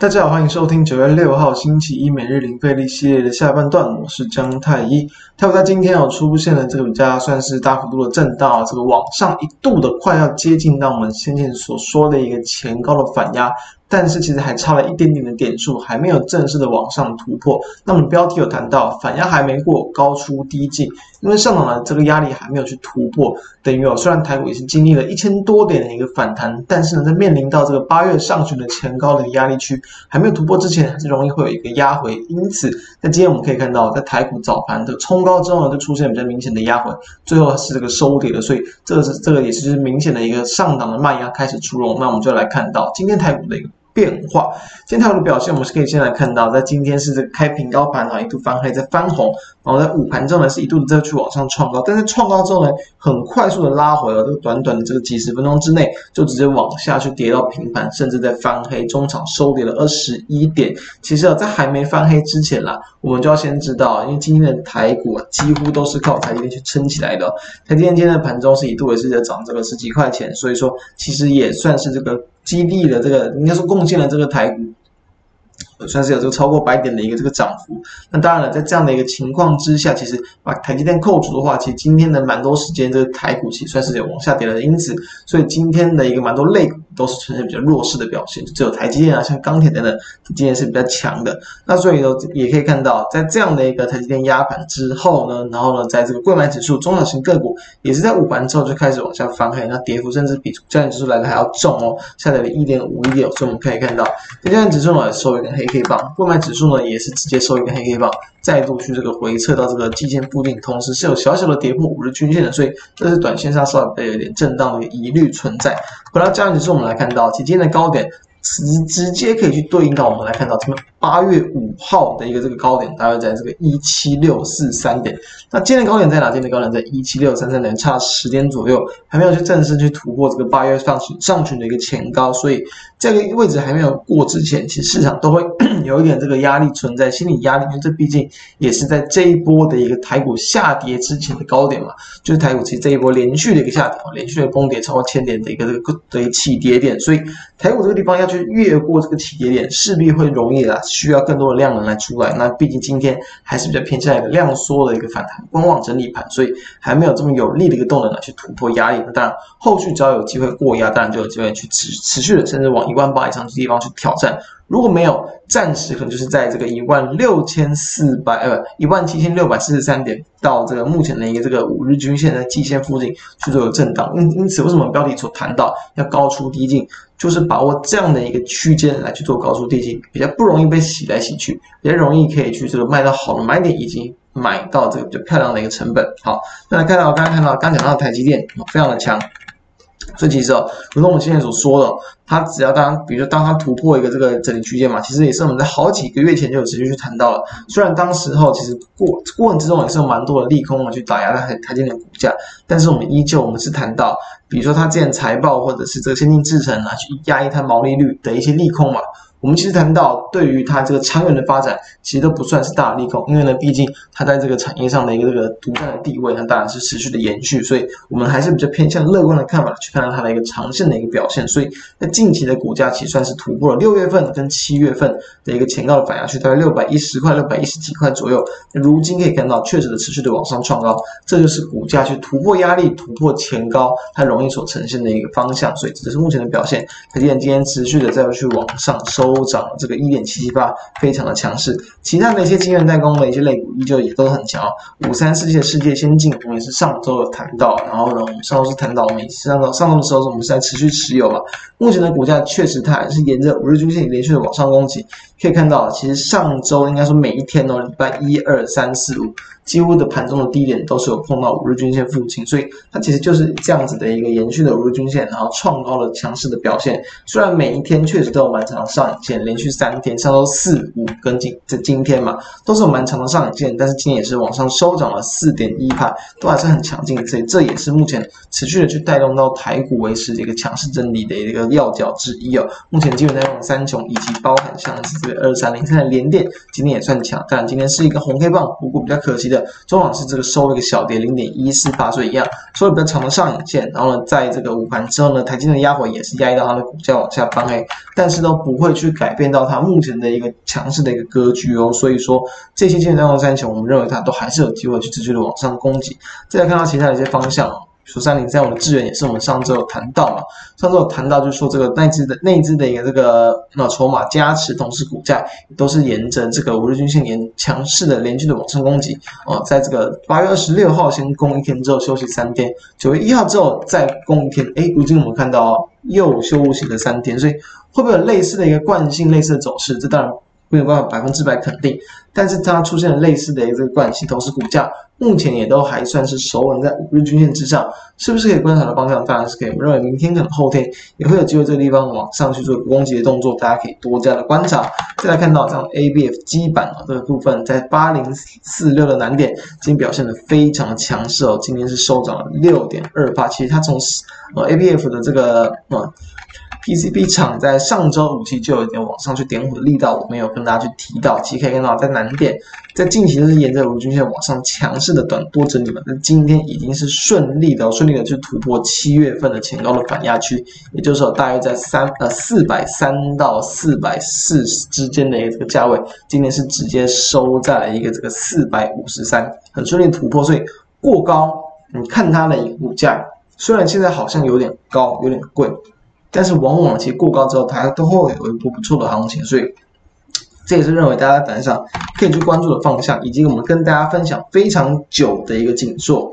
大家好，欢迎收听九月六号星期一每日零费力系列的下半段，我是江太一。太股在今天有出现了这个比较算是大幅度的震荡，这个往上一度的快要接近到我们先前所说的一个前高的反压。但是其实还差了一点点的点数，还没有正式的往上突破。那么标题有谈到反压还没过，高出低进，因为上涨的这个压力还没有去突破，等于哦，虽然台股也是经历了一千多点的一个反弹，但是呢，在面临到这个八月上旬的前高的压力区还没有突破之前，还是容易会有一个压回。因此，在今天我们可以看到，在台股早盘的冲高之后呢，就出现比较明显的压回，最后是这个收跌的，所以这个是这个也是明显的一个上档的卖压开始出笼。那我们就来看到今天台股的一个。变化，今天台股的表现，我们是可以先来看到，在今天是这个开平高盘啊，一度翻黑，在翻红，然后在午盘之后呢，是一度的再去往上创高，但是创高之后呢，很快速的拉回了，这个短短的这个几十分钟之内，就直接往下去跌到平盘，甚至在翻黑，中场收跌了二十一点。其实啊，在还没翻黑之前啦，我们就要先知道，因为今天的台股啊，几乎都是靠台积电去撑起来的。台积电今天的盘中是一度也是在涨这个十几块钱，所以说其实也算是这个。激励了这个，应该说贡献了这个台股。算是有这个超过百点的一个这个涨幅，那当然了，在这样的一个情况之下，其实把台积电扣除的话，其实今天的蛮多时间这个台股其实算是有往下跌的，因此，所以今天的一个蛮多类股都是呈现比较弱势的表现，只有台积电啊，像钢铁等等，今天是比较强的。那所以呢，也可以看到，在这样的一个台积电压盘之后呢，然后呢，在这个柜买指数中小型个股也是在午盘之后就开始往下翻黑，那跌幅甚至比加权指数来的还要重哦，下跌了一点五一点，所以我们可以看到，加权指数呢收一根黑。黑棒，柜买指数呢也是直接收一根黑 K 棒，再度去这个回撤到这个季线附近，同时是有小小的跌破五日均线的，所以这是短线上稍微有点震荡的一个疑虑存在。回到加权指数，我们我们来看到今天的高点。直直接可以去对应到我们来看到这个八月五号的一个这个高点，大约在这个一七六四三点。那今天高点在哪？今天高点在一七六三三点，差十点左右，还没有去正式去突破这个八月上旬上旬的一个前高，所以这个位置还没有过之前，其实市场都会 有一点这个压力存在，心理压力，因为这毕竟也是在这一波的一个台股下跌之前的高点嘛，就是台股其实这一波连续的一个下跌，连续的崩跌超过千点的一个这个的一个起跌点，所以台股这个地方要。去越过这个起跌点，势必会容易啦，需要更多的量能来出来。那毕竟今天还是比较偏向一个量缩的一个反弹，观望整理盘，所以还没有这么有力的一个动能来去突破压力。那当然，后续只要有机会过压，当然就有机会去持持续的，甚至往一万八以上的地方去挑战。如果没有，暂时可能就是在这个一万六千四百呃一万七千六百四十三点到这个目前的一个这个五日均线的季线附近去做震荡。因因此，为什么标题所谈到要高出低进，就是把握这样的一个区间来去做高出低进，比较不容易被洗来洗去，比较容易可以去这个卖到好的买点，以及买到这个比较漂亮的一个成本。好，那来看到刚刚看到刚讲到台积电非常的强。所以其实哦，如同我们现在所说的，它只要当，比如说当它突破一个这个整理区间嘛，其实也是我们在好几个月前就有持续去谈到了。虽然当时候其实过过程之中也是有蛮多的利空嘛，去打压它台台积电的股价，但是我们依旧我们是谈到，比如说它之前财报或者是这个先进制程啊，去压抑它毛利率的一些利空嘛。我们其实谈到，对于它这个长远的发展，其实都不算是大利空，因为呢，毕竟它在这个产业上的一个这个独占的地位，那当然是持续的延续，所以我们还是比较偏向乐观的看法去看到它的一个长线的一个表现。所以在近期的股价，其实算是突破了六月份跟七月份的一个前高的反压区，大概六百一十块、六百一十几块左右。如今可以看到，确实的持续的往上创高，这就是股价去突破压力、突破前高，它容易所呈现的一个方向。所以这是目前的表现。台积电今天持续的再去往上收。都涨了这个一点七七八，非常的强势。其他的一些晶圆代工的一些类股依旧也都很强。五三世界世界先进，我们也是上周有谈到，然后呢，我们上周是谈到，我们上周上周的时候，我们是在持续持有嘛。目前的股价确实它还是沿着五日均线连续的往上攻击。可以看到，其实上周应该说每一天哦，礼拜一二三四五，几乎的盘中的低点都是有碰到五日均线附近，所以它其实就是这样子的一个延续的五日均线，然后创高了强势的表现。虽然每一天确实都有蛮长的上影线，连续三天，上周四五跟今这今天嘛，都是有蛮长的上影线，但是今天也是往上收涨了四点一趴，都还是很强劲，所以这也是目前持续的去带动到台股维持的一个强势整理的一个要角之一哦。目前基本上用三雄以及包含像是这个二三零三的连电，今天也算强，但今天是一个红黑棒，不过比较可惜的，中网是这个收了一个小跌零点一四八，所以一样收了比较长的上影线，然后呢，在这个午盘之后呢，台积电的压回也是压到它的股价往下翻黑，但是都不会去改变到它目前的一个强势的一个格局哦。所以说这些建量三强，我们认为它都还是有机会去持续的往上攻击。再来看到其他的一些方向。说三零三五的智原也是我们上周有谈到嘛，上周有谈到就是说这个内资的内资的一个这个那筹码加持，同时股价都是沿着这个五日均线沿强势的连续的往上攻击哦，在这个八月二十六号先攻一天之后休息三天，九月一号之后再攻一天，诶，如今我们看到又休息了三天，所以会不会有类似的一个惯性、类似的走势？这当然。没有办法百分之百肯定，但是它出现了类似的一个关系，同时股价目前也都还算是守稳在五日均线之上，是不是可以观察的方向？当然是可以。我认为明天可能后天也会有机会这个地方往上去做攻击的动作，大家可以多加的观察。再来看到这样 ABF 基板啊这个部分，在八零四六的难点，今天表现的非常的强势哦，今天是收涨了六点二八，其实它从呃 ABF 的这个呃。PCB 厂在上周五期就有一点往上去点火的力道，我没有跟大家去提到。其实可以看到，在难点，在近期都是沿着五均线往上强势的短多整理嘛。那今天已经是顺利的，顺利的去突破七月份的前高的反压区，也就是说大约在三呃四百三到四百四之间的一个这个价位，今天是直接收在了一个这个四百五十三，很顺利突破，所以过高。你看它的股价，虽然现在好像有点高，有点贵。但是往往其实过高之后，它都会有一波不错的行情，所以 这也是认为大家短上可以去关注的方向，以及我们跟大家分享非常久的一个紧缩，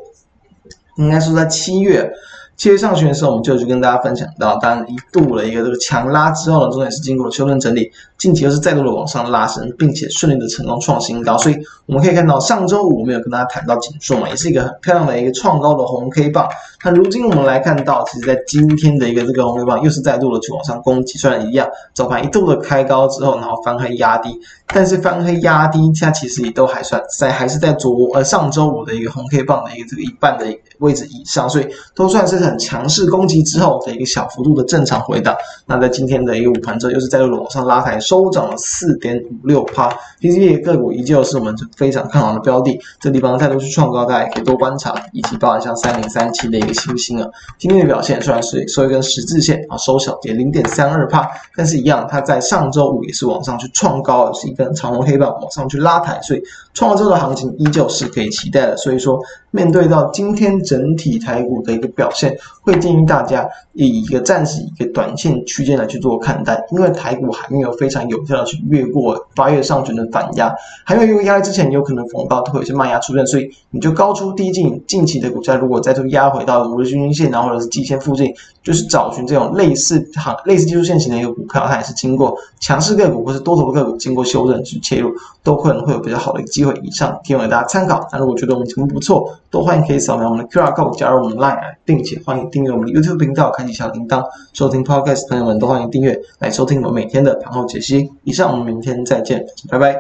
应该是在七月。七月上旬的时候，我们就去跟大家分享到，当然一度的一个这个强拉之后呢，重点是经过了修正整理，近期又是再度的往上拉升，并且顺利的成功创新高。所以我们可以看到，上周五我们有跟大家谈到景硕嘛，也是一个很漂亮的一个创高的红 K 棒。那如今我们来看到，其实在今天的一个这个红 K 棒又是再度的去往上攻击，虽然一样早盘一度的开高之后，然后翻黑压低，但是翻黑压低，它其实也都还算在还是在昨呃上周五的一个红 K 棒的一个这个一半的位置以上，所以都算是。很强势攻击之后的一个小幅度的正常回档，那在今天的一个午盘之后，又是再度往上拉抬，收涨了四点五六趴。PCB 个股依旧是我们非常看好的标的，这地方再度去创高，大家可以多观察，以及包含像三零三七的一个新兴啊，今天的表现虽然是收一根十字线啊，收小跌零点三二趴，但是一样，它在上周五也是往上去创高，是一根长红黑棒往上去拉抬，所以创高之后的行情依旧是可以期待的。所以说，面对到今天整体台股的一个表现。会建议大家以一个暂时一个短线区间来去做看待，因为台股还没有非常有效的去越过八月上旬的反压，还没有越过压力之前，有可能逢高都会有些卖压出现，所以你就高出低进，近期的股价如果再度压回到五日均线，然后或者是季线附近，就是找寻这种类似行类似技术线型的一个股票，它也是经过强势个股或是多头个股经过修正去切入，都可能会有比较好的一个机会。以上提供给大家参考。那如果觉得我们节目不错，都欢迎可以扫描我们的 QR code 加入我们的 Line，并且欢迎订阅我们的 YouTube 频道，开启小铃铛，收听 Podcast。朋友们都欢迎订阅来收听我们每天的盘后解析。以上，我们明天再见，拜拜。